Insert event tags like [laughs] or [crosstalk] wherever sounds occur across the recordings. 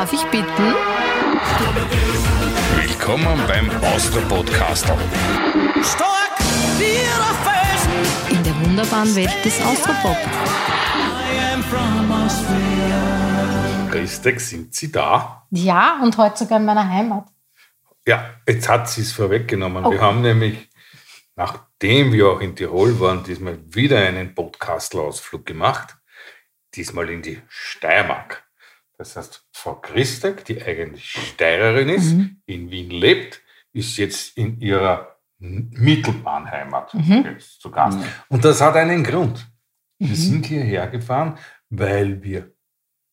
Darf ich bitten? Willkommen beim Austro-Podcastel. Stark wie In der wunderbaren Welt des Austropop. I am from Austria. Christek, sind Sie da? Ja, und heute sogar in meiner Heimat. Ja, jetzt hat sie es vorweggenommen. Wir Oh. haben nämlich, nachdem wir auch in Tirol waren, diesmal wieder einen Podcastler-Ausflug gemacht. Diesmal in die Steiermark. Das heißt, Frau Christek, die eigentlich Steirerin ist, in Wien lebt, ist jetzt in ihrer Mittelbahnheimat jetzt zu Gast. Und das hat einen Grund. Wir sind hierher gefahren, weil wir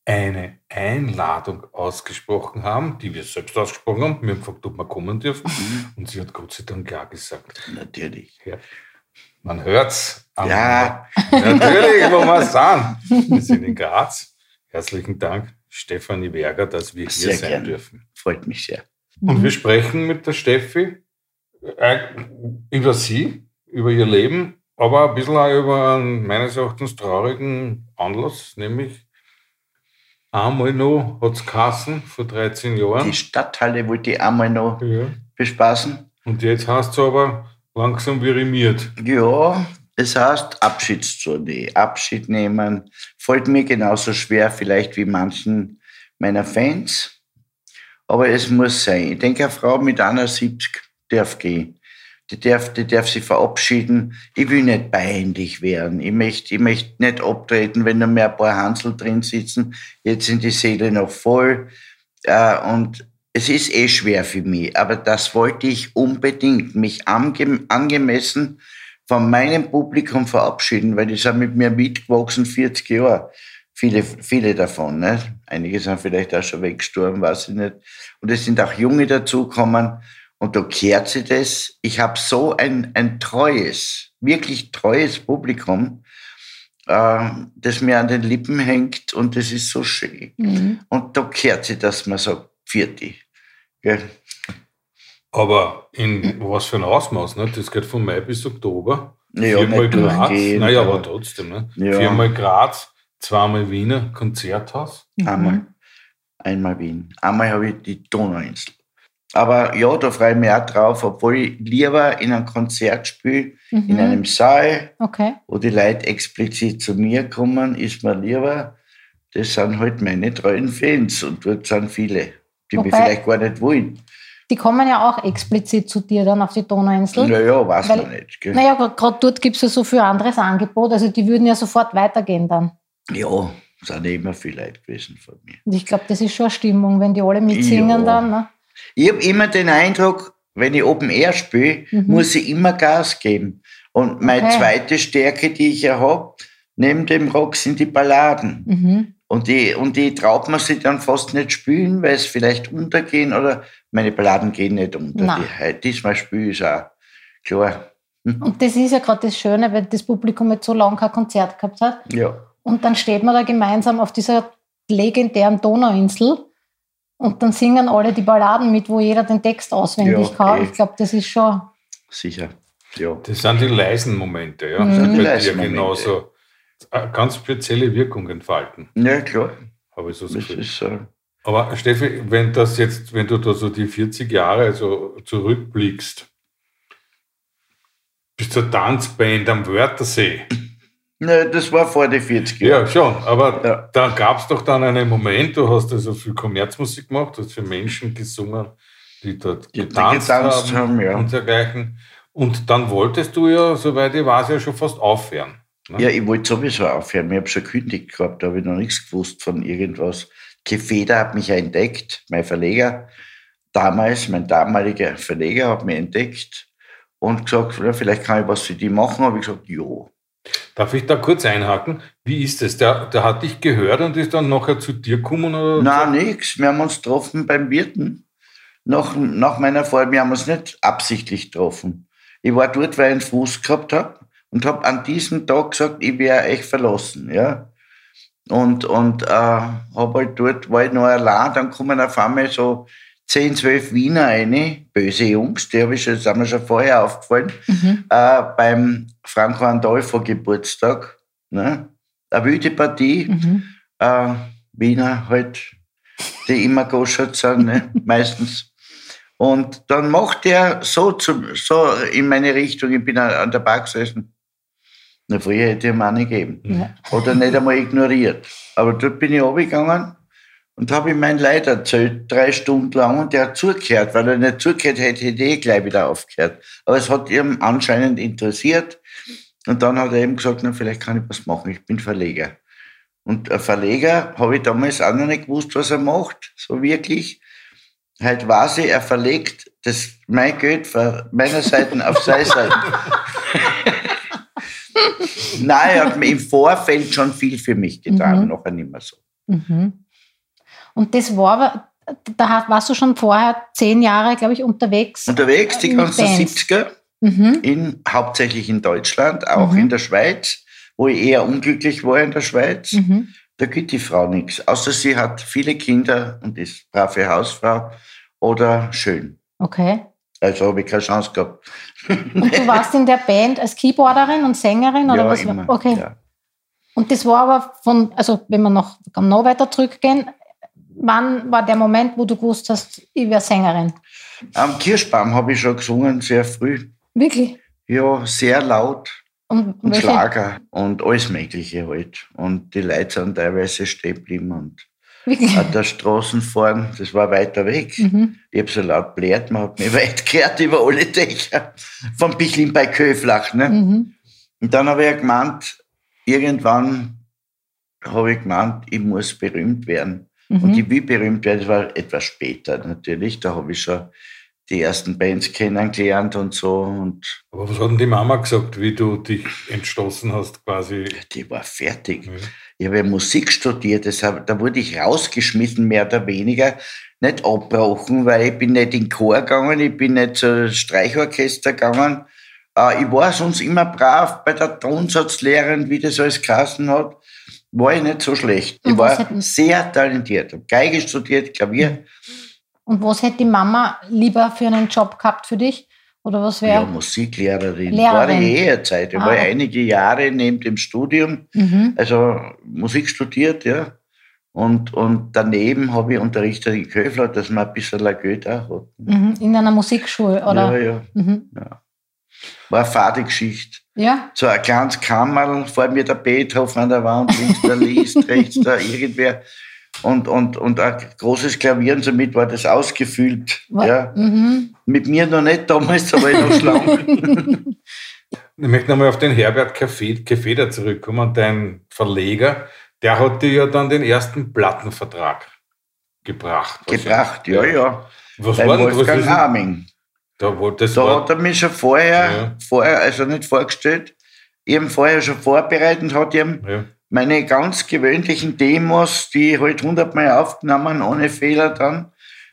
eine Einladung ausgesprochen haben, die wir selbst ausgesprochen haben. Wir haben gefragt, ob wir kommen dürfen. Und sie hat Gott sei Dank ja gesagt. Natürlich. Ja. Man hört's. Ja. Natürlich, wo wir sind. Wir sind in Graz. Herzlichen Dank, Stefanie Werger, dass wir hier Sehr sein gerne. dürfen. Freut mich sehr. Und wir sprechen mit der Steffi äh, über sie, über ihr Leben, aber ein bisschen auch über einen meines Erachtens traurigen Anlass, nämlich einmal noch hat es Kassen vor 13 Jahren. Die Stadthalle wollte ich einmal noch Ja. bespaßen. Und jetzt hast du aber langsam virimiert. Ja, es heißt Abschiedstournee. Abschied nehmen. Fällt mir genauso schwer vielleicht wie manchen meiner Fans. Aber es muss sein. Ich denke, eine Frau mit 71 darf gehen. Die darf, die darf sich verabschieden. Ich will nicht peinlich werden. Ich möchte, ich möchte nicht abtreten, wenn noch mehr ein paar Hansel drin sitzen. Jetzt sind die Seele noch voll. Äh, und es ist eh schwer für mich. Aber das wollte ich unbedingt. Mich ange angemessen von meinem Publikum verabschieden, weil die sind mit mir mitgewachsen 40 Jahre. Viele, viele davon. Ne? Einige sind vielleicht auch schon weggestorben, weiß ich nicht. Und es sind auch Junge dazugekommen. Und da kehrt sich das. Ich habe so ein, ein treues, wirklich treues Publikum, äh, das mir an den Lippen hängt und das ist so schön. Mhm. Und da kehrt sich, dass man sagt, vierte. Gell? Aber in was für ein Ausmaß, ne? Das geht von Mai bis Oktober. Ja, Viermal nicht Graz. Naja, aber trotzdem, ne? Ja. Viermal Graz, zweimal Wiener Konzerthaus. Einmal. Einmal Wien. Einmal habe ich die Donauinsel. Aber ja, da freue ich mich auch drauf, obwohl ich lieber in einem Konzert spiele, Mhm. in einem Saal, Okay. wo die Leute explizit zu mir kommen, ist mir lieber. Das sind halt meine treuen Fans und dort sind viele, die mich Wobei- vielleicht gar nicht wollen. Die kommen ja auch explizit zu dir dann auf die Donauinsel. Naja, weiß Weil- man nicht. Gell? Naja, gerade dort gibt es ja so viel anderes Angebot. Also die würden ja sofort weitergehen dann. Ja, sind eh immer viele Leute gewesen von mir. Und ich glaube, das ist schon eine Stimmung, wenn die alle mitsingen Ja. dann. Ne? Ich habe immer den Eindruck, wenn ich Open Air spiele, Mhm. muss ich immer Gas geben. Und meine Okay. zweite Stärke, die ich ja habe, neben dem Rock, sind die Balladen. Mhm. Und die, und die traut man sich dann fast nicht spielen, weil es vielleicht untergehen oder meine Balladen gehen nicht unter. Nein. Die, diesmal spiele ich auch. Klar. Und das ist ja gerade das Schöne, weil das Publikum jetzt so lange kein Konzert gehabt hat. Ja. Und dann steht man da gemeinsam auf dieser legendären Donauinsel und dann singen alle die Balladen mit, wo jeder den Text auswendig Ja, kann. eh. Ich glaube, das ist schon. Sicher. Ja. Das sind die leisen Momente, ja. Mhm. Das Die bei dir leisen Momente. genauso ganz spezielle Wirkung entfalten, Ja, klar. habe ich so das Gefühl. ist so. Aber Steffi, wenn das jetzt, wenn du da so die 40 Jahre so zurückblickst, bis zur Tanzband am Wörthersee. Ne, das war vor den 40 Jahren. Ja, schon, aber Ja. da gab es doch dann einen Moment, du hast also viel Kommerzmusik gemacht, du hast für Menschen gesungen, die dort Die getanzt, getanzt haben, haben, ja. und dergleichen. Und dann wolltest du ja, soweit ich weiß, ja schon fast aufhören. Ne? Ja, ich wollte sowieso aufhören. Ich habe schon gekündigt gehabt, da habe ich noch nichts gewusst von irgendwas. Kefeder hat mich ja entdeckt, mein Verleger. Damals, mein damaliger Verleger hat mich entdeckt und gesagt, vielleicht kann ich was für die machen. Habe ich gesagt, ja. Darf ich da kurz einhaken? Wie ist es? Der, der hat dich gehört und ist dann nachher zu dir gekommen? Oder Nein, nix. Wir haben uns getroffen beim Wirten. Nach, nach meiner Fahrt, wir haben uns nicht absichtlich getroffen. Ich war dort, weil ich einen Fuß gehabt habe und habe an diesem Tag gesagt, ich werde euch verlassen. Ja? Und, und äh, hab halt dort, war ich noch allein, dann kommen auf einmal so 10, 12 Wiener rein, böse Jungs, die habe ich schon, sind mir schon vorher aufgefallen, äh, beim Franco Andolfo Geburtstag. Ne? Eine wilde Partie, Mhm. äh, Wiener halt die immer goschert sind, ne? [laughs] meistens. Und dann macht er so, zu, so in meine Richtung, ich bin an- an der Bar gesessen. Na, früher hätte ich ihm auch nicht gegeben. Ja. Oder nicht einmal ignoriert. Aber dort bin ich runtergegangen und habe ihm mein Leid erzählt, drei Stunden lang, und der hat zugehört. Weil er nicht zugehört hätte, hätte ich eh gleich wieder aufgehört. Aber es hat ihm anscheinend interessiert. Und dann hat er eben gesagt, na, vielleicht kann ich was machen, ich bin Verleger. Und ein Verleger habe ich damals auch noch nicht gewusst, was er macht, so wirklich. Halt weiß ich, er verlegt das, mein Geld von meiner Seite auf seine Seite. [laughs] Nein, er hat mir im Vorfeld schon viel für mich getan, Mhm. nachher nicht mehr so. Mhm. Und das war da warst du schon vorher zehn Jahre, glaube ich, unterwegs. Unterwegs die ganzen Bands. 70er, Mhm. in, hauptsächlich in Deutschland, auch Mhm. in der Schweiz, wo ich eher unglücklich war in der Schweiz. Mhm. Da gibt die Frau nichts, außer sie hat viele Kinder und ist brave Hausfrau oder schön. Okay. Also habe ich keine Chance gehabt. Und du warst in der Band als Keyboarderin und Sängerin oder ja, was? immer. Okay. Ja. Und das war aber von, also wenn wir noch, noch weiter zurückgehen, wann war der Moment, wo du gewusst hast, ich wäre Sängerin? Am Kirschbaum habe ich schon gesungen, sehr früh. Wirklich? Ja, sehr laut Und, und Schlager und alles Mögliche halt. Und die Leute sind teilweise stehen geblieben und? An der Straße fahren, das war weiter weg. Mhm. Ich habe so laut blärt, man hat mich [laughs] weit gehört über alle Dächer. Vom Bichlin bei Köflach. Ne? Mhm. Und dann habe ich ja gemeint, irgendwann habe ich gemeint, ich muss berühmt werden. Und Mhm. ich will berühmt werden, das war etwas später natürlich. Da habe ich schon die ersten Bands kennengelernt und so. Und Aber was hat denn die Mama gesagt, wie du dich entschlossen hast, quasi? die war fertig. Ja. Ich habe Musik studiert, deshalb, da wurde ich rausgeschmissen, mehr oder weniger. Nicht abbrochen, weil ich bin nicht in den Chor gegangen, ich bin nicht zum Streichorchester gegangen. Äh, ich war sonst immer brav bei der Tonsatzlehrerin, wie das alles geheißen hat. War ich nicht so schlecht. Ich Und was war sehr talentiert. Habe Geige studiert, Klavier. Und was hätte die Mama lieber für einen Job gehabt für dich? Oder was Ja, wäre? Musiklehrerin. Lehrerin. War ich eh eine Zeit. Ich Ah. war einige Jahre neben dem Studium Mhm. also Musik studiert, ja. Und, und daneben habe ich unterrichtet in Köfler, dass man ein bisschen Geld auch hat. Mhm. In einer Musikschule, oder? Ja, ja. Mhm. War eine fade Geschichte. Ja. So ein kleines Kammerl, vor mir der Beethoven an der Wand, links der Liszt, [laughs] rechts da irgendwer. Und, und, und ein großes Klavier und somit war das ausgefüllt. Ja. Mhm. Mit mir noch nicht damals, aber ich noch schlank. [laughs] Ich möchte nochmal auf den Herbert Kefed- Kefeder zurückkommen. Dein Verleger, der hat dir ja dann den ersten Plattenvertrag gebracht. Gebracht, ja, ja. Was Bei war denn was Wolfgang ist, Arming. da, das Da war, hat er mich schon vorher, Ja. vorher, also nicht vorgestellt, ihm vorher schon vorbereitet und hat ihm ja. Meine ganz gewöhnlichen Demos, die ich halt hundertmal aufgenommen, ohne Fehler dann,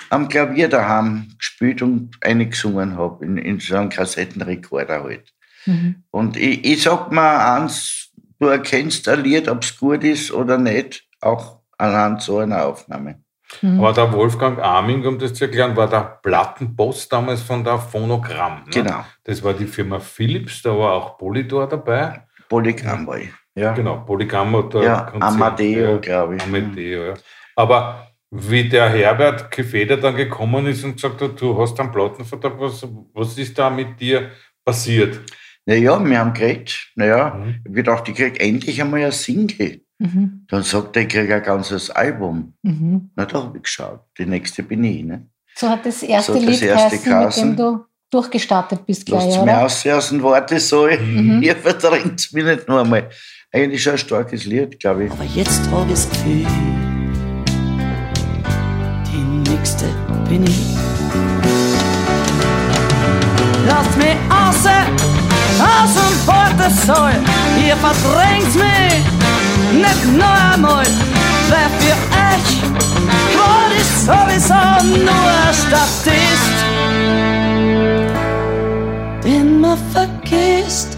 am Klavier daheim gespielt und eingesungen habe, in, in so einem Kassettenrekorder halt. Mhm. Und ich, ich sag mal eins, du erkennst ein Lied, ob es gut ist oder nicht, auch anhand so einer Aufnahme. Mhm. Aber der Wolfgang Arming, um das zu erklären, war der Plattenboss damals von der Phonogramm. Ne? Genau. Das war die Firma Philips, da war auch Polydor dabei. Polygram war ich. Ja, Genau, Polygram hat da ja Konzert- Amadeo, glaube ich. Amadeo, ja. Aber wie der Herbert Kefeder dann gekommen ist und gesagt hat, du hast einen Plattenvertrag, was, was ist da mit dir passiert? Naja, wir haben geredet. Naja, Mhm. ich habe gedacht, ich krieg endlich einmal ein Single. Mhm. Dann sagt er, ich krieg ein ganzes Album. Mhm. Na, da habe ich geschaut. Die nächste bin ich. Ne? So hat das erste So hat das Lied erste geheißen, mit dem du durchgestartet bist gleich, Lasst mir oder? aus aus den Worte so. Mhm. Ihr verdrängt es mir nicht nur einmal. Eigentlich ein starkes Lied, glaube ich. Aber jetzt hab ich's Gefühl, die nächste bin ich. Lasst mich aus, aus dem Portesaal, ihr verdrängt mich nicht noch einmal, weil für euch war ich sowieso nur ein Statist, den man vergisst.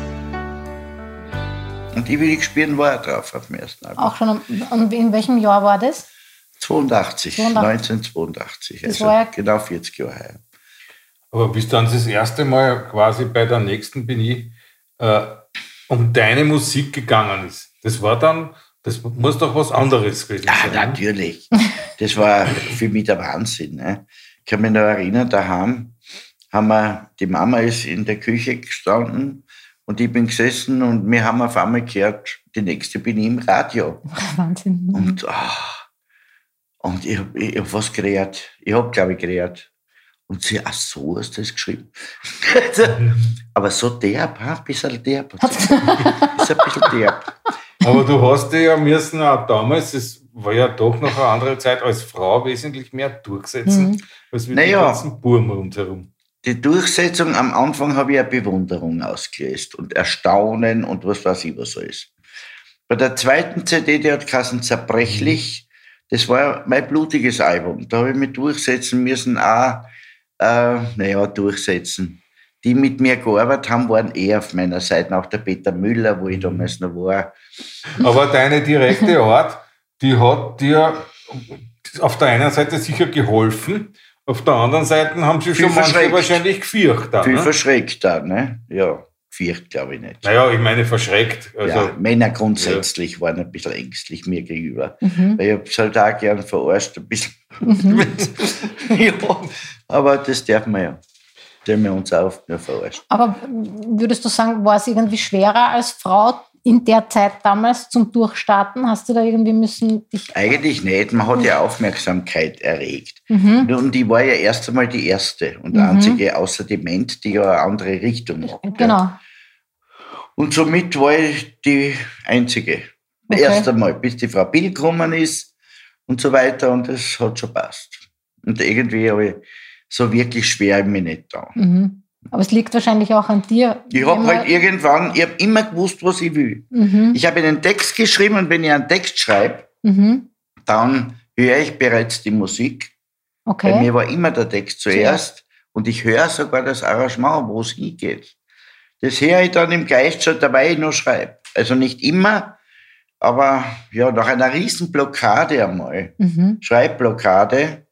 Und die will ich spielen, war er drauf auf dem ersten Album. Auch schon. Und in welchem Jahr war das? 82, 82. 1982. Das Also war ja- genau 40 Jahre her. Aber bis dann das erste Mal quasi bei der nächsten bin ich äh, um deine Musik gegangen ist. Das war dann Das muss doch was anderes gewesen Ja, sein. ne? natürlich. Das war für mich der Wahnsinn. Ne? Ich kann mich noch erinnern, daheim haben wir, die Mama ist in der Küche gestanden und ich bin gesessen und wir haben auf einmal gehört, die nächste bin ich im Radio. [laughs] Wahnsinn. Und, ah, und ich habe ich hab was gerät. Ich habe, glaube ich, gerät. Und sie, ach so, hast du das geschrieben? [laughs] Aber so derb, ein bisschen derb. [laughs] ist ein bisschen derb. Aber du hast dich ja müssen auch damals, es war ja doch noch eine andere Zeit, als Frau wesentlich mehr durchsetzen, Mhm. als mit Naja. den ganzen Burm rundherum. Die Durchsetzung am Anfang habe ich eine Bewunderung ausgelöst und Erstaunen und was weiß ich was alles. Bei der zweiten CD, die hat geheißen Zerbrechlich, das war mein blutiges Album. Da habe ich mich durchsetzen müssen, auch, äh, naja, durchsetzen. Die mit mir gearbeitet haben, waren eher auf meiner Seite, auch der Peter Müller, wo ich damals noch war. Aber deine direkte Art, die hat dir auf der einen Seite sicher geholfen, auf der anderen Seite haben sie Viel schon manche wahrscheinlich gefürchtet. da, Viel Ne? verschreckt da, ne? Ja, viert glaube ich nicht. Naja, ich meine verschreckt. Also, ja, Männer grundsätzlich waren ein bisschen ängstlich mir gegenüber. Mhm. Weil ich habe es halt auch gern verarscht, ein bisschen. [laughs] ja, aber das darf man ja. Haben wir uns auch oft nur verarscht. Aber würdest du sagen, war es irgendwie schwerer als Frau in der Zeit damals zum Durchstarten? Hast du da irgendwie müssen dich. Eigentlich nicht, man hat ja Aufmerksamkeit erregt. Mhm. Und ich war ja erst einmal die erste und Mhm. einzige außer die Ment, die ja eine andere Richtung macht. Ja. Genau. Und somit war ich die Einzige. Okay. Erst einmal, bis die Frau Bill gekommen ist und so weiter und das hat schon passt. Und irgendwie habe ich so wirklich schwer mich nicht da. Mhm. Aber es liegt wahrscheinlich auch an dir. Ich habe halt irgendwann, ich habe immer gewusst, was ich will. Mhm. Ich habe einen Text geschrieben und wenn ich einen Text schreibe, Mhm. dann höre ich bereits die Musik. Bei Okay. mir war immer der Text zuerst und ich höre sogar das Arrangement, wo es hingeht. Das höre ich dann im Geist schon dabei, ich noch schreibe. Also nicht immer, aber ja, nach einer riesen Blockade einmal, Mhm. Schreibblockade,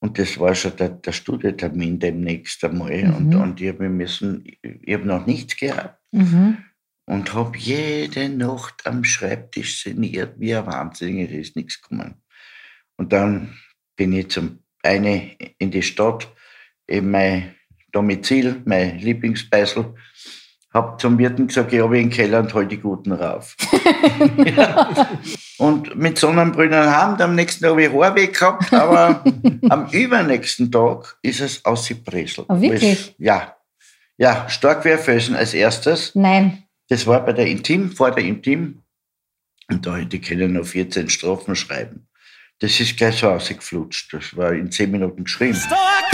und das war schon der, der Studietermin demnächst einmal, Mhm. und, und ich habe müssen, ich habe noch nichts gehabt Mhm. und habe jede Nacht am Schreibtisch sinniert, wie ein Wahnsinniger, ist nichts gekommen. Und dann bin ich zum eine in die Stadt, eben mein Domizil, mein Lieblingsbeißel, hab zum Wirten gesagt, ich habe in den Keller und hol die Guten rauf. [laughs] [laughs] [laughs] ja. Und mit Sonnenbrünnen haben, am nächsten Tag habe ich Haar weg gehabt, aber [laughs] am übernächsten Tag ist es ausgepresselt. Ah, wirklich? Ja. Ja, stark wie ein Felsen als erstes. Nein. Das war bei der Intim, vor der Intim. Und da, die können noch 14 Strophen schreiben. Das ist gleich so ausgeflutscht. Das war in 10 Minuten geschrieben. Stark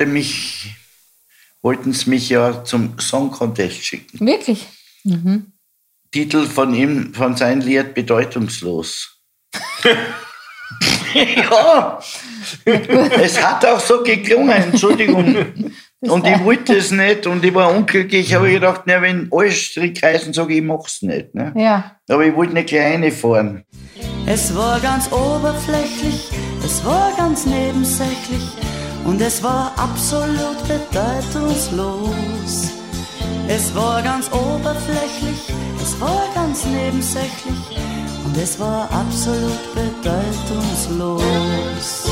wollte mich, wollten sie mich ja zum Song Contest schicken. Wirklich? Mhm. Titel von ihm, von seinem Lied Bedeutungslos. [laughs] ja, es hat auch so geklungen, Entschuldigung. [laughs] Und ich wollte es nicht und ich war unglücklich. Ich habe gedacht, na, wenn alle Strick heißen, sage ich, ich mach's nicht. Ne? Ja. Aber ich wollte eine kleine fahren. Es war ganz oberflächlich, es war ganz nebensächlich und es war absolut bedeutungslos. Es war ganz oberflächlich, es war ganz nebensächlich und es war absolut bedeutungslos.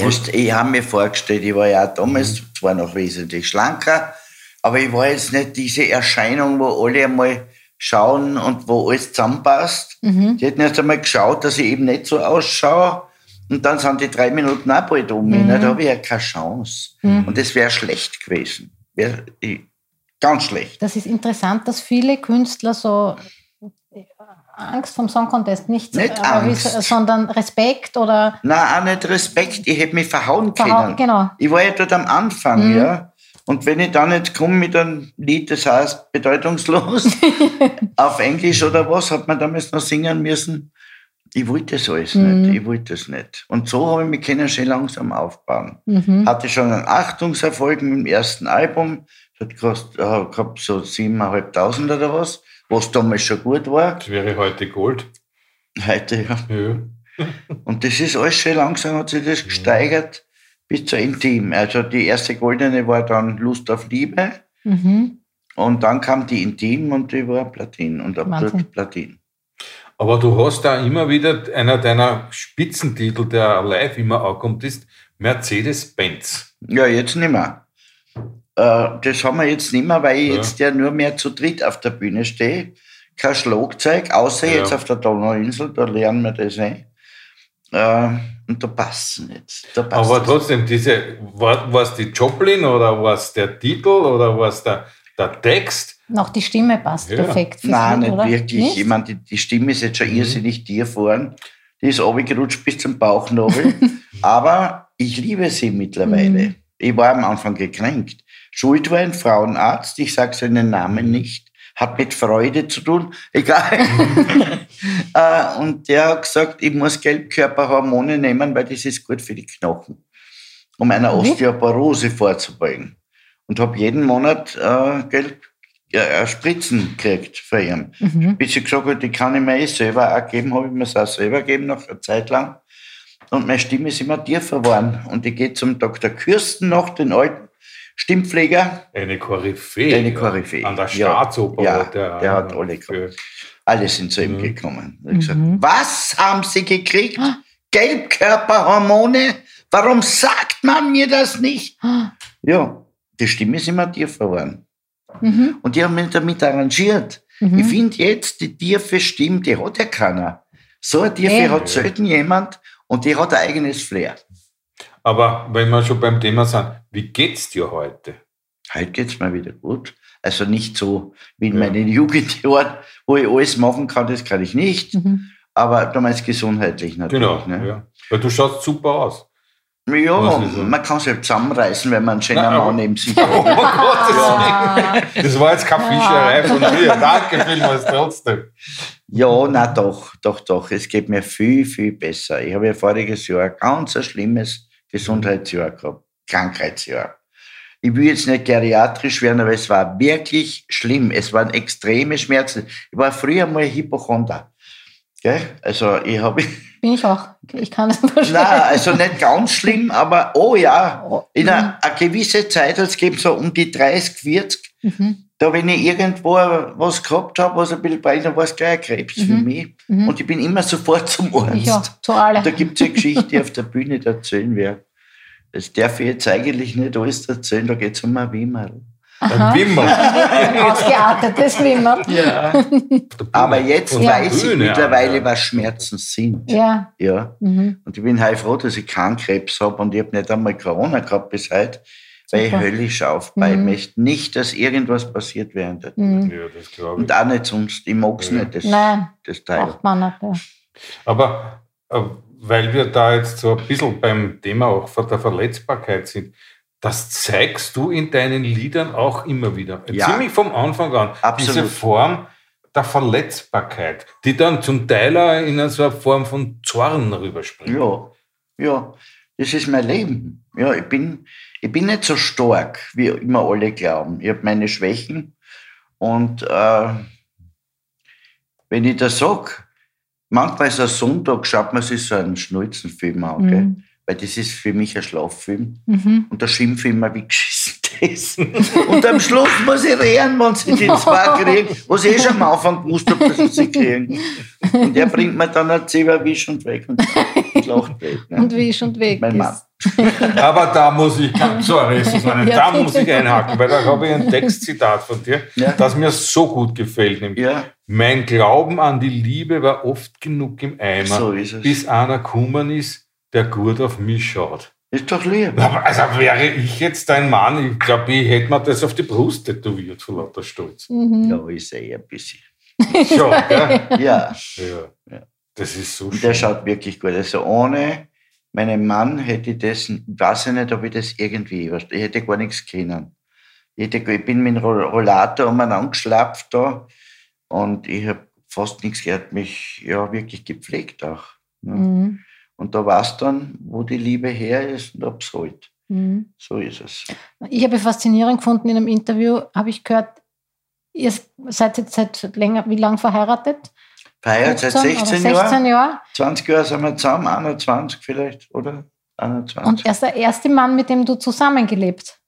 Erst, ich habe mir vorgestellt, ich war ja auch damals zwar noch wesentlich schlanker, aber ich war jetzt nicht diese Erscheinung, wo alle einmal schauen und wo alles zusammenpasst. Die hätten erst einmal geschaut, dass ich eben nicht so ausschaue. Und dann sind die drei Minuten auch bald um. mich, ne? Da habe ich ja keine Chance. Und das wäre schlecht gewesen. Wär, ich, ganz schlecht. Das ist interessant, dass viele Künstler so äh, Angst vom Song Contest nicht, Nicht äh, Angst. sondern Respekt oder Na, auch nicht Respekt, ich hätte mich verhauen Verhau- können. genau. Ich war ja dort am Anfang, ja. Und wenn ich dann jetzt komme mit einem Lied, das heißt bedeutungslos, [laughs] auf Englisch oder was, hat man damals noch singen müssen. Ich wollte das alles Mhm. nicht. Ich wollte das nicht. Und so habe ich mich können schön langsam aufbauen. Mhm. Hatte schon einen Achtungserfolg mit dem ersten Album. Das hat gekostet, äh, gehabt so 7.500 oder was, was damals schon gut war. Das wäre heute Gold. Heute, ja. Ja. [laughs] Und das ist alles schön langsam, hat sich das gesteigert bis zur Intim. Also die erste goldene war dann Lust auf Liebe. Mhm. Und dann kam die Intim und die war Platin und ab Platin. Aber du hast da immer wieder einer deiner Spitzentitel, der live immer ankommt, ist Mercedes-Benz. Ja, jetzt nicht mehr. Äh, das haben wir jetzt nicht mehr, weil ich Ja. jetzt ja nur mehr zu dritt auf der Bühne stehe. Kein Schlagzeug, außer Ja. jetzt auf der Donauinsel, da lernen wir das eh. Äh, und da passt es nicht. Da passt Aber trotzdem, diese, war es die Joplin oder war es der Titel oder war es der, der Text? Noch die Stimme passt Ja. perfekt. fürs Nein, Lied, nicht oder? wirklich. Nicht? Ich meine, die, die Stimme ist jetzt schon Mhm. irrsinnig tief vorn. Die ist runtergerutscht bis zum Bauchnabel. [laughs] Aber ich liebe sie mittlerweile. Mhm. Ich war am Anfang gekränkt. Schuld war ein Frauenarzt, ich sage seinen. Namen nicht, hat mit Freude zu tun, egal. [laughs] Äh, und der hat gesagt, ich muss Gelbkörperhormone nehmen, weil das ist gut für die Knochen, um einer. Osteoporose vorzubeugen. Und habe jeden Monat äh, Gelb, äh, Spritzen gekriegt von ihm. Mhm. Bis ich gesagt habe, die kann ich mir eh selber auch geben, habe ich mir es auch selber gegeben, nach einer Zeit lang. Und meine Stimme ist immer tiefer geworden. Und ich gehe zum Dr. Kürsten noch, den alten Stimmpfleger. Eine Koryphäe. Eine Koryphäe. An der. Staatsoper. Ja, hat der, der hat alle für, Alle sind zu ihm Mhm. gekommen. Ich hab gesagt, was haben Sie gekriegt? Gelbkörperhormone? Warum sagt man mir das nicht? Ja, die Stimme ist immer tiefer geworden. Mhm. Und die haben mich damit arrangiert. Mhm. Ich finde jetzt, die tiefe Stimme, die hat ja keiner. So eine tiefe Ja. hat selten jemand und die hat ein eigenes Flair. Aber wenn wir schon beim Thema sind, wie geht's dir heute? Heute geht's mir wieder gut. Also nicht so wie in Ja. meinen [laughs] Jugendjahren, wo ich alles machen kann, das kann ich nicht. Mhm. Aber damals gesundheitlich natürlich. Genau. Ne? Ja. Weil du schaust super aus. Ja, man kann sich halt zusammenreißen, wenn man einen schönen Mann neben sich Oh hat. Ah, Willen. Das war jetzt keine Fischerei von mir. Danke vielmals [laughs] trotzdem. Ja, na doch, doch, doch. Es geht mir viel, viel besser. Ich habe ja voriges Jahr ein ganz ein schlimmes Gesundheitsjahr gehabt. Krankheitsjahr. Ich will jetzt nicht geriatrisch werden, aber es war wirklich schlimm. Es waren extreme Schmerzen. Ich war früher mal Hypochonder. Gell? Also ich habe, [laughs] bin ich auch. Ich kann das verstehen. nein, also nicht ganz schlimm, aber oh ja, Oh, in einer, eine gewisse Zeit, es gibt so um die 30, 40, Mhm. da wenn ich irgendwo was gehabt habe, was ein bisschen brennt, dann war es gleich ein Krebs für mich. Mhm. Und ich bin immer sofort zum Arzt. Auch. Zu alle. Da gibt es eine Geschichte, die auf der Bühne da erzählen werde. Das darf ich jetzt eigentlich nicht alles erzählen, da geht es um ein Wimmerl. Ein Wimmer. Ein [laughs] ausgeartetes Wimmer. Ja. [laughs] Aber jetzt der weiß ich mittlerweile, was Schmerzen sind. Ja. Ja. Mhm. Und ich bin heil froh, dass ich keinen Krebs habe und ich habe nicht einmal Corona gehabt bis heute, weil ich höllisch aufbei. Mhm. möchte nicht, dass irgendwas passiert während der Mhm. Ja, das glaube ich. Und auch nicht sonst. Ich mag es Ja. nicht, das, Nein, das Teil. braucht man nicht. Ja. Aber äh, weil wir da jetzt so ein bisschen beim Thema auch der Verletzbarkeit sind, das zeigst du in deinen Liedern auch immer wieder. Ja. Ziemlich vom Anfang an. Absolut. Diese Form der Verletzbarkeit, die dann zum Teil auch in so einer Form von Zorn rüberspringt. Ja, ja, das ist mein Leben. Ja, ich bin, ich bin nicht so stark, wie immer alle glauben. Ich habe meine Schwächen und äh, wenn ich das sage, manchmal ist ein Sonntag, schaut man sich so einen Schnulzenfilm an, gell? Mhm. Weil das ist für mich ein Schlaffilm Mhm. und da schimpfe ich immer, wie geschissen [laughs] das ist. Und am Schluss muss ich rehren, wenn sie die zwei kriegen, was ich eh schon am Anfang gewusst habe, dass sie sie kriegen. Und der bringt mir dann ein Zeberwisch und weg und, und lacht weg. Ne? Und wie schon weg Mein Mann. [laughs] Aber da muss ich, sorry, [laughs] Susanne, Ja, da muss ich einhaken, weil da habe ich ein Textzitat von dir, Ja. das mir so gut gefällt. Nämlich, Ja, Mein Glauben an die Liebe war oft genug im Eimer, so ist es. bis einer gekommen ist, der gut auf mich schaut. Ist doch lieb. Aber also wäre ich jetzt dein Mann, ich glaube, ich hätte mir das auf die Brust tätowiert vor lauter Stolz. Mhm. Ja, ist eh ein bisschen. Schon, [laughs] gell? Ja, Ja. Das ist so und der schön. schaut wirklich gut. Also ohne meinen Mann hätte ich das, weiß ich nicht, ob ich das irgendwie, ich hätte gar nichts können. Ich, ich bin mit dem Roll- Rollator umeinander geschlapft da und ich habe fast nichts gehört, mich ja wirklich gepflegt auch. Ne? Mhm. Und da weißt du dann, wo die Liebe her ist und ob es halt. Mhm. So ist es. Ich habe faszinierend gefunden in einem Interview, habe ich gehört, ihr seid jetzt seit länger, wie lange verheiratet? Feiert seit 15 oder 16 Jahren. 16 Jahren. 20 Jahre sind wir zusammen, 21 vielleicht, oder? 21. Und er ist der erste Mann, mit dem du zusammengelebt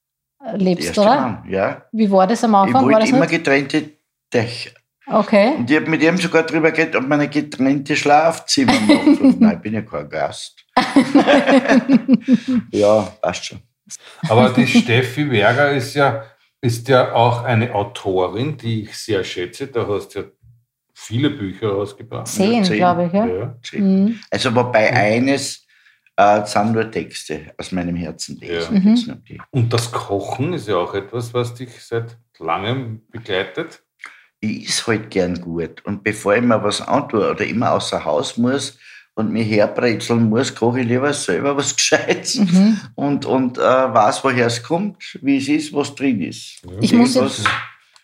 lebst, oder? Mann, ja. Wie war das am Ich Anfang? War wollte das immer nicht? getrennte Dächer. Okay. Und ich habe mit ihm sogar drüber geredet, ob man ein getrennte Schlafzimmer macht. Und nein, ich bin ja kein Gast. [laughs] ja, passt schon. Aber die Steffi Werger ist ja, ist ja auch eine Autorin, die ich sehr schätze. Da hast du ja viele Bücher rausgebracht. Zehn, zehn. glaube ich. Ja. Ja. Mhm. Also wobei eines äh, sind nur Texte aus meinem Herzen lesen. Ja. Die. Und das Kochen ist ja auch etwas, was dich seit langem begleitet. Ich is halt gern gut. Und bevor ich mir was antue oder immer außer Haus muss und mich herbrezeln muss, koche ich lieber selber was [laughs] Gescheites Mhm. und, und äh, weiß, woher es kommt, wie es ist, was drin ist. Ich muss jetzt,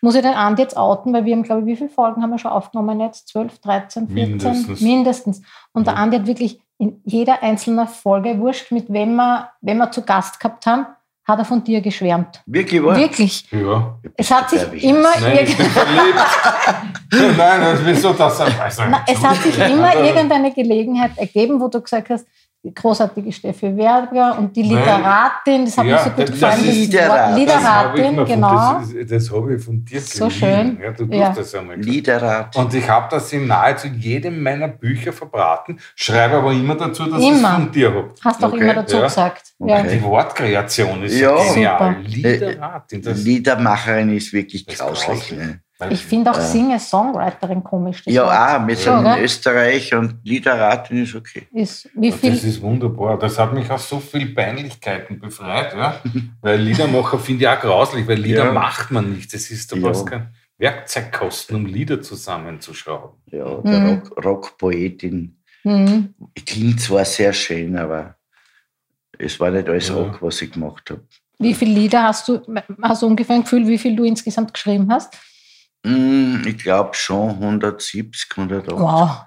muss ich den Andi jetzt outen, weil wir haben, glaube ich, wie viele Folgen haben wir schon aufgenommen jetzt? 12, 13, 14? Mindestens. Mindestens. Und der Ja. Andi hat wirklich in jeder einzelnen Folge, wurscht, mit wem wir, wenn wir zu Gast gehabt haben, hat er von dir geschwärmt. Wirklich wahr? Wirklich. Ja. Es hat sich immer, Nein, ich bin irg- verliebt. Nein, das wieso das? Also, Na, es hat sich immer irgendeine Gelegenheit ergeben, wo du gesagt hast, die großartige Steffi Werger und die. Literatin, das hat Ja, mir so gut das gefallen. Literat. Das Das Literatin, mir genau. von, das, das habe ich von dir So geliehen. schön. Ja, du Ja. tust das einmal. Liederrat. Und ich habe das in nahezu jedem meiner Bücher verbraten, schreibe aber immer dazu, dass ich es von dir habe. Hast auch Okay, immer dazu ja. gesagt. Okay. Die Wortkreation ist Ja. genial. Super. Literatin. Das, Liedermacherin ist wirklich Das grauslich. Ne? Ja. Ich finde auch Singer-Songwriterin komisch. das Wort. Ja, auch. Wir sind oder? in Österreich und Liederratin ist okay. Ist, wie das viel, ist wunderbar. Das hat mich aus so viel Peinlichkeiten befreit. Ja? weil Liedermacher finde ich auch grauslich, weil Lieder Ja. macht man nicht. Das ist doch Ja. was kein Werkzeugkosten, um Lieder zusammenzuschrauben. Ja, der Mhm. Rock, Rockpoetin. Mhm. Klingt zwar sehr schön, aber es war nicht alles Ja. Rock, was ich gemacht habe. wie viele Lieder hast du, hast du ungefähr ein Gefühl, wie viel du insgesamt geschrieben hast? Mm, Ich glaube schon 170, 180. Wow.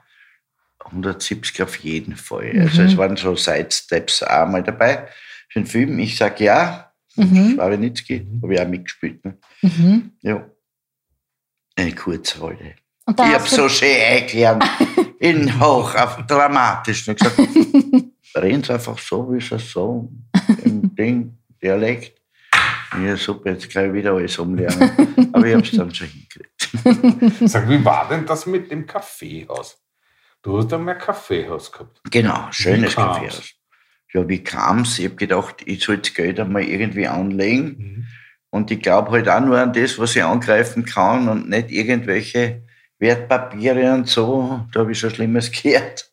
170 auf jeden Fall. Mhm. Also es waren so Sidesteps auch mal dabei. Für den Film, ich sage ja, Mhm. Schwabenitzki, habe ich auch mitgespielt. Ne? Mhm. Ja. Eine Kurzrolle. Und da Ich habe so schön erklärt, [laughs] in hoch, auf dramatisch. Und gesagt, [laughs] reden Sie einfach so, wie Sie so, im [laughs] Ding, Dialekt. Ja, super, jetzt kann ich wieder alles umlernen. Aber ich habe es dann schon hingekriegt. [laughs] Sag, wie war denn das mit dem Kaffeehaus? Du hast einmal ein Kaffeehaus gehabt. Genau, schönes? Kaffeehaus. Ja, wie kam es? Ich habe gedacht, ich soll das Geld einmal irgendwie anlegen. Und ich glaube halt auch nur an das, was ich angreifen kann und nicht irgendwelche Wertpapiere und so. Da habe ich schon Schlimmes [laughs] gehört.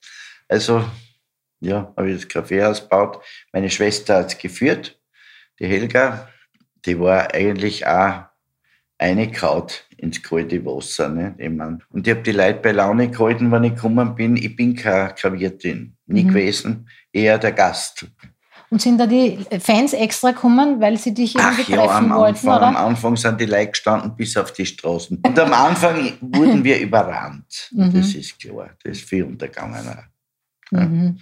Also, ja, habe ich das Kaffeehaus gebaut. Meine Schwester hat es geführt, die Helga. Die war eigentlich auch eine Kraut ins kalte Wasser. Ne? Ich mein, und ich habe die Leute bei Laune gehalten, wenn ich gekommen bin. Ich bin keine Klaviertin, nie Mhm. gewesen, eher der Gast. und sind da die Fans extra gekommen, weil sie dich irgendwie Ach ja, treffen am wollten, Anfang, am oder? Anfang sind die Leute gestanden bis auf die Straßen. Und am Anfang wurden wir überrannt. Mhm. Das ist klar. Das ist viel untergegangen. auch. Mhm.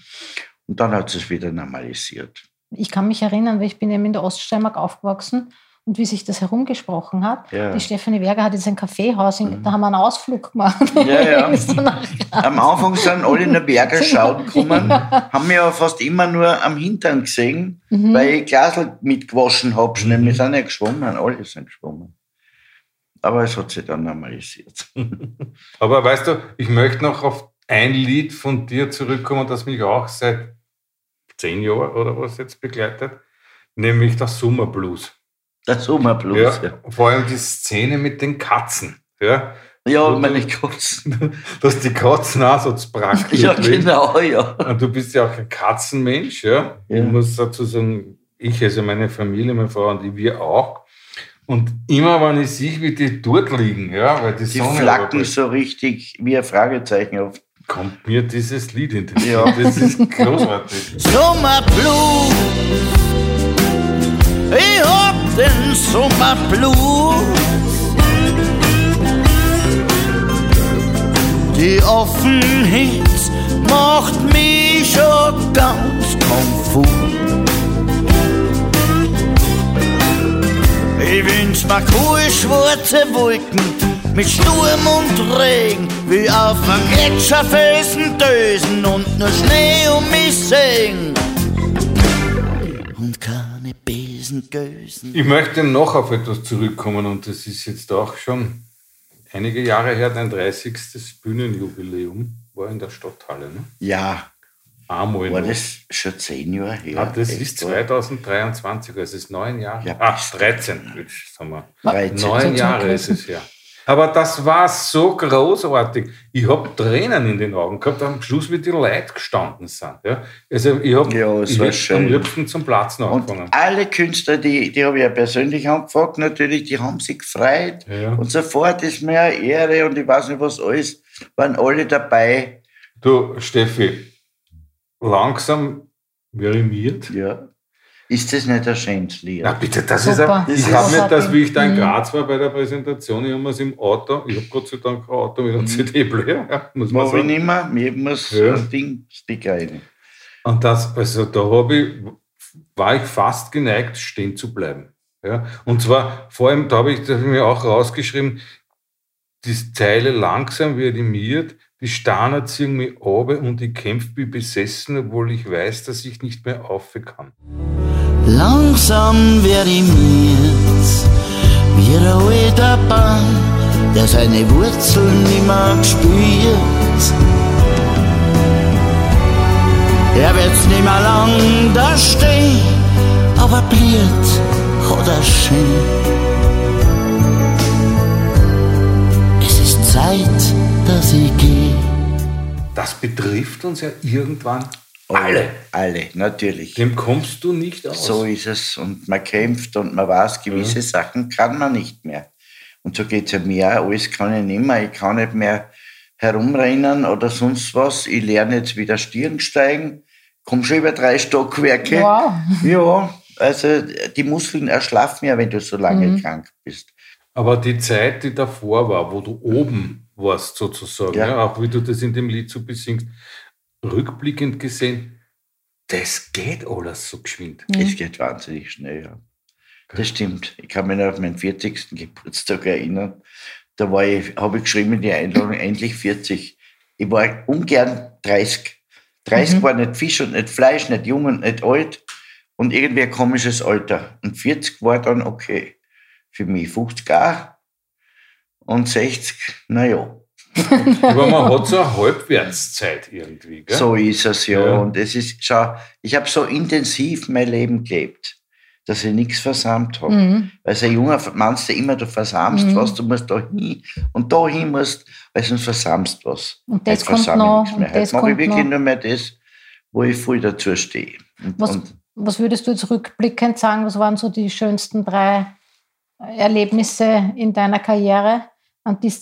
Und dann hat es wieder normalisiert. Ich kann mich erinnern, weil ich bin eben in der Oststeiermark aufgewachsen und wie sich das herumgesprochen hat. Ja. Mhm. Die Stefanie Werger hat jetzt ein Kaffeehaus, in, da haben wir einen Ausflug gemacht. Ja, ja. [laughs] Am Anfang sind alle in der Berger schauen gekommen, haben mich aber fast immer nur am Hintern gesehen, Mhm. weil ich Glasl mitgewaschen habe. Schnell. Wir sind ja geschwommen, alle sind geschwommen. Aber es hat sich dann normalisiert. [laughs] Aber weißt du, ich möchte noch auf ein Lied von dir zurückkommen, das mich auch seit zehn Jahren oder was jetzt begleitet, nämlich das Summerblues. Der Sommerblues. Ja, Ja, Vor allem die Szene mit den Katzen. Ja, ja Und- meine Katzen. [laughs] dass die Katzen auch so praktisch Ja, genau, ja. Und du bist ja auch ein Katzenmensch, ja. Ja. Ich muss dazu sagen, ich, also meine Familie, meine Frau und ich, wir auch. Und immer, wenn ich sehe, wie die dort liegen, ja, weil die, Die Sonne flacken runterbrennt, so richtig wie ein Fragezeichen auf. Kommt mir dieses Lied in den Sinn. Ja. Das ist großartig. Sommerblues. Ich hab den Sommerblues. Die Offenheit macht mich schon ganz konfus. Ich wünsch mir coole schwarze Wolken mit Sturm und Regen, wie auf einem Gletscherfelsen dösen und nur Schnee um mich sehen. Und keine Besengösen. Ich möchte noch auf etwas zurückkommen und das ist jetzt auch schon einige Jahre her, dein 30. Bühnenjubiläum war in der Stadthalle. Ne? Ja, Einmal war noch. das schon zehn Jahre her? Ah, das ist oder? 2023, also es ist neun Jahre. Ja, ah, du. 13, jetzt sagen wir. 13. Neun Jahre ist es her. Aber das war so großartig. Ich habe Tränen in den Augen gehabt, am Schluss, wie die Leute gestanden sind. Ja? Also ich habe Ja, ich hätte schön. am liebsten zum Platzen Und angefangen. alle Künstler, die, die habe ich ja persönlich angefragt, natürlich, die haben sich gefreut. Ja. Und sofort ist mir eine Ehre und ich weiß nicht was alles, waren alle dabei. Du, Steffi, langsam verimiert. Ja. Ist das nicht ein schönes Lied? Na bitte, das Super. ist ein, ich Das habe nicht das, wie ich da in Mhm. Graz war bei der Präsentation, ich habe es im Auto, ich habe Gott sei Dank kein Auto mit einem CD-Player, ja, muss man Mach ich sagen. nicht mehr, mir muss Ja. ein Ding, Sticker rein. Und das, also da habe ich, war ich fast geneigt, stehen zu bleiben. Ja? Und zwar, vor allem, da habe ich, da habe ich mir auch rausgeschrieben, die Zeile langsam wird animiert, die Steine ziehen mich runter und ich kämpfe wie besessen, obwohl ich weiß, dass ich nicht mehr auf kann. Langsam werde ich mir wie ein alter Baum, der seine Wurzeln nimmer spürt. Er wird's nimmer lang da stehen, aber bliert hat er schön. Es ist Zeit, dass ich gehe. Das betrifft uns ja irgendwann alle. Alle, natürlich. Dem kommst du nicht aus. So ist es. Und man kämpft und man weiß, gewisse Sachen kann man nicht mehr. Und so geht es ja mir auch. Alles kann ich nicht mehr. Ich kann nicht mehr herumrennen oder sonst was. Ich lerne jetzt wieder Stirn steigen. Komm schon über drei Stockwerke. Wow. Ja, also die Muskeln erschlaffen ja, wenn du so lange krank bist. Aber die Zeit, die davor war, wo du oben warst, sozusagen, Ja. ja. auch wie du das in dem Lied so besingst, rückblickend gesehen, das geht alles so geschwind. Es geht wahnsinnig schnell. Ja. Das stimmt. Ich kann mich noch auf meinen 40. Geburtstag erinnern. Da war ich, habe ich geschrieben in die Einladung, endlich 40. Ich war ungern 30. 30 war nicht Fisch und nicht Fleisch, nicht jung und nicht alt. Und irgendwie ein komisches Alter. Und 40 war dann okay. Für mich 50 auch. Und 60, naja. Aber man hat so eine Halbwertszeit irgendwie. Gell? So ist es ja. Ja. Und es ist, schau, ich habe so intensiv mein Leben gelebt, dass ich nichts versammelt habe. Mhm. Weil als ein junger meinst du immer, du versammst Mhm. was, du musst da hin und da hin musst, weil sonst versammst was. Und das Heute kommt versammle ich noch, nichts mehr. und das Heute mache ich wirklich noch. nur mehr das, wo ich voll dazu stehe. Und, Was, und was würdest du jetzt rückblickend sagen, was waren so die schönsten drei Erlebnisse in deiner Karriere, an die du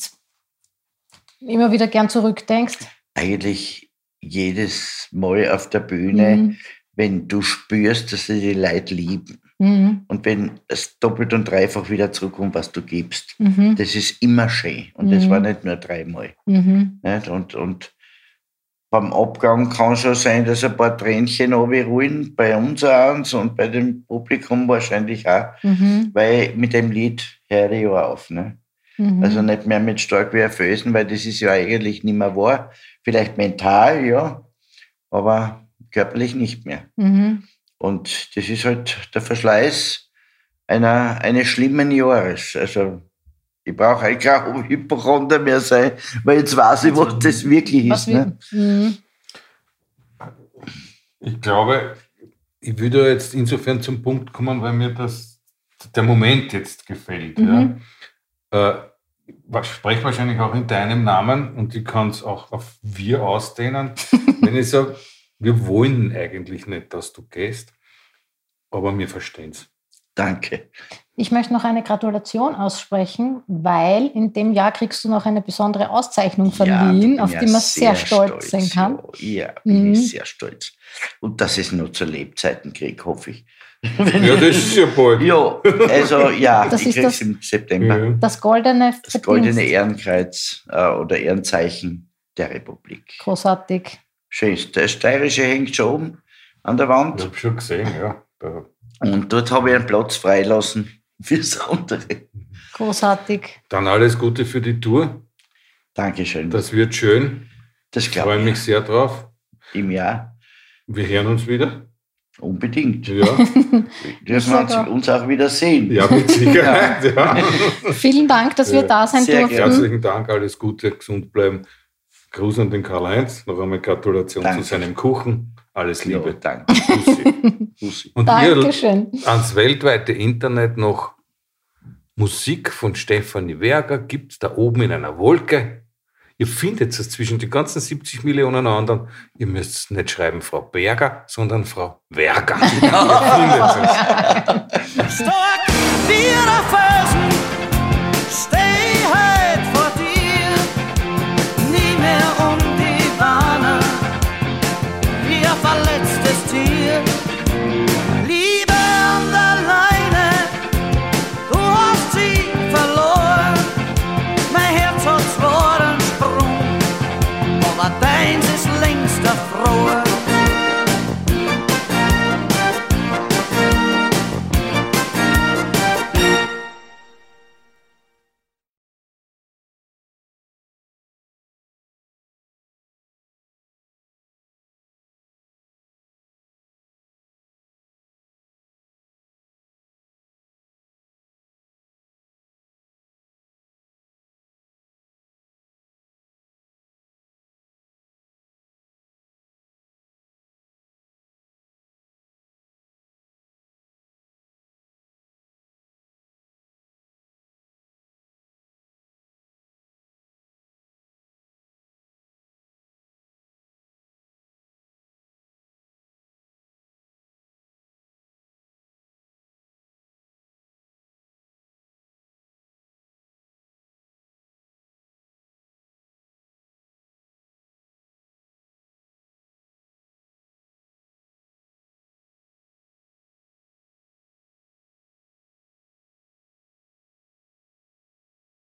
immer wieder gern zurückdenkst? eigentlich jedes Mal auf der Bühne, Mhm. wenn du spürst, dass sie die Leute lieben. Mhm. Und wenn es doppelt und dreifach wieder zurückkommt, was du gibst. Mhm. Das ist immer schön. Und das Mhm. war nicht nur dreimal. Mhm. Nicht? Und, und beim Abgang kann schon sein, dass ein paar Tränchen runterrollen, bei uns auch eins und bei dem Publikum wahrscheinlich auch, weil mit dem Lied höre ich ja auf. Ne? Mhm. Also nicht mehr mit stark wie ein Felsen, weil das ist ja eigentlich nicht mehr wahr. Vielleicht mental, ja, aber körperlich nicht mehr. Mhm. Und das ist halt der Verschleiß einer, eines schlimmen Jahres. Also ich brauche eigentlich kein Hypochonder mehr sein, weil jetzt weiß ich, was das wirklich ist. Ne? mhm. Ich glaube, ich würde jetzt insofern zum Punkt kommen, weil mir das, der Moment jetzt gefällt. Mhm. Ja. Äh, ich spreche wahrscheinlich auch in deinem Namen und ich kann es auch auf wir ausdehnen. [laughs] Wenn ich sage, wir wollen eigentlich nicht, dass du gehst, aber wir verstehen es. Danke. Ich möchte noch eine Gratulation aussprechen, weil in dem Jahr kriegst du noch eine besondere Auszeichnung verliehen, Ja, auf die man sehr, stolz sein kann. Ja, ja bin Mhm. ich sehr stolz. Und dass ich es nur zu Lebzeiten kriege, hoffe ich. [laughs] Ja, das ist ja bald. Ja, also ja, [laughs] Das ich ist das- im September. Ja. Das goldene Das goldene Verdienst. Ehrenkreuz äh, oder Ehrenzeichen der Republik. Großartig. Schön. Das Steirische hängt schon oben an der Ich Wand. habe schon gesehen, ja. Und dort habe ich einen Platz freilassen fürs andere. Großartig. dann alles Gute für die Tour. Dankeschön. Das, Das wird schön. das Ich freue glaube mich ich. sehr drauf. Im Jahr Wir hören uns wieder. Unbedingt. Ja, Dürfen wir uns, Sogar. uns auch wieder sehen. ja mit [laughs] Sicherheit. Ja. Vielen Dank, dass wir Ja, da sein sehr durften. gerne. Herzlichen Dank, alles Gute, gesund bleiben. Gruß an den Karl-Heinz. Noch einmal Gratulation Danke. zu seinem Kuchen. Alles Ja, Liebe. danke. Bussi. [laughs] Bussi. Und ihr Dankeschön. ans weltweite Internet noch Musik von Stefanie Werger gibt es da oben in einer Wolke. Ihr findet es zwischen den ganzen 70 Millionen anderen. Ihr müsst nicht schreiben Frau Berger, sondern Frau Werger. [laughs] Ihr findet es.